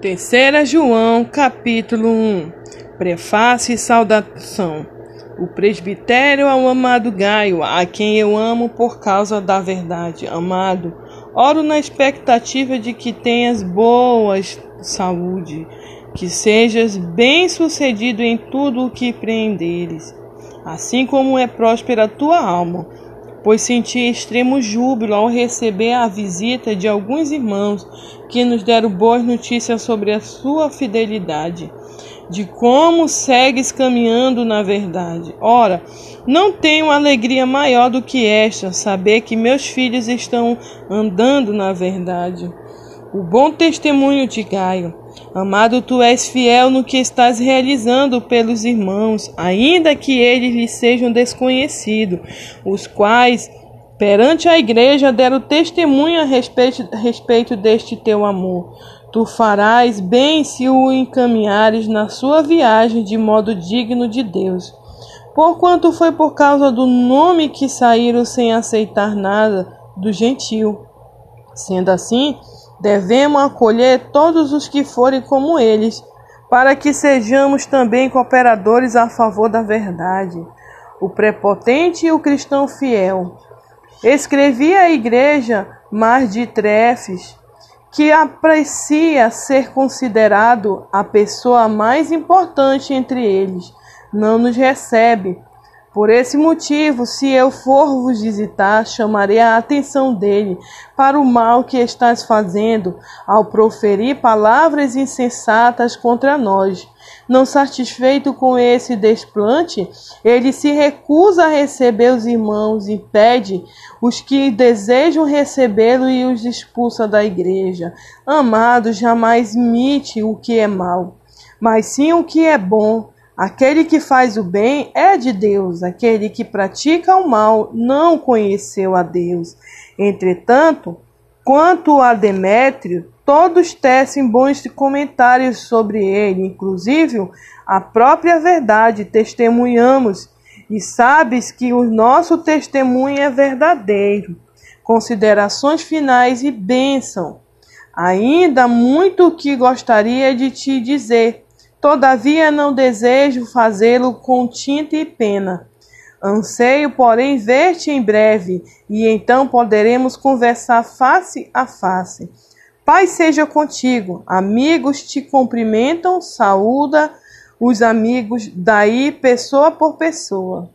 Terceira João, capítulo 1 Prefácio e saudação. O presbitério ao amado Gaio, a quem eu amo por causa da verdade. Amado, oro na expectativa de que tenhas boa saúde, que sejas bem-sucedido em tudo o que prenderes, assim como é próspera a tua alma pois senti extremo júbilo ao receber a visita de alguns irmãos que nos deram boas notícias sobre a sua fidelidade, de como segues caminhando na verdade. Ora, não tenho alegria maior do que esta, saber que meus filhos estão andando na verdade. O bom testemunho de Gaio Amado, tu és fiel no que estás realizando pelos irmãos, ainda que eles lhe sejam desconhecidos, os quais perante a igreja deram testemunho a respeito, respeito deste teu amor. Tu farás bem se o encaminhares na sua viagem de modo digno de Deus. Porquanto foi por causa do nome que saíram sem aceitar nada do gentil. Sendo assim, Devemos acolher todos os que forem como eles, para que sejamos também cooperadores a favor da verdade. O prepotente e o cristão fiel. Escrevi à igreja Mar de Trefes, que aprecia ser considerado a pessoa mais importante entre eles, não nos recebe, por esse motivo, se eu for vos visitar, chamarei a atenção dele para o mal que estás fazendo ao proferir palavras insensatas contra nós. Não satisfeito com esse desplante, ele se recusa a receber os irmãos e pede os que desejam recebê-lo e os expulsa da igreja. Amado, jamais imite o que é mal, mas sim o que é bom Aquele que faz o bem é de Deus, aquele que pratica o mal não conheceu a Deus. Entretanto, quanto a Demétrio, todos tecem bons comentários sobre ele, inclusive a própria verdade testemunhamos, e sabes que o nosso testemunho é verdadeiro. Considerações finais e bênção. Ainda muito que gostaria de te dizer Todavia não desejo fazê-lo com tinta e pena. Anseio, porém, ver-te em breve, e então poderemos conversar face a face. Paz seja contigo. Amigos te cumprimentam, saúda os amigos daí pessoa por pessoa.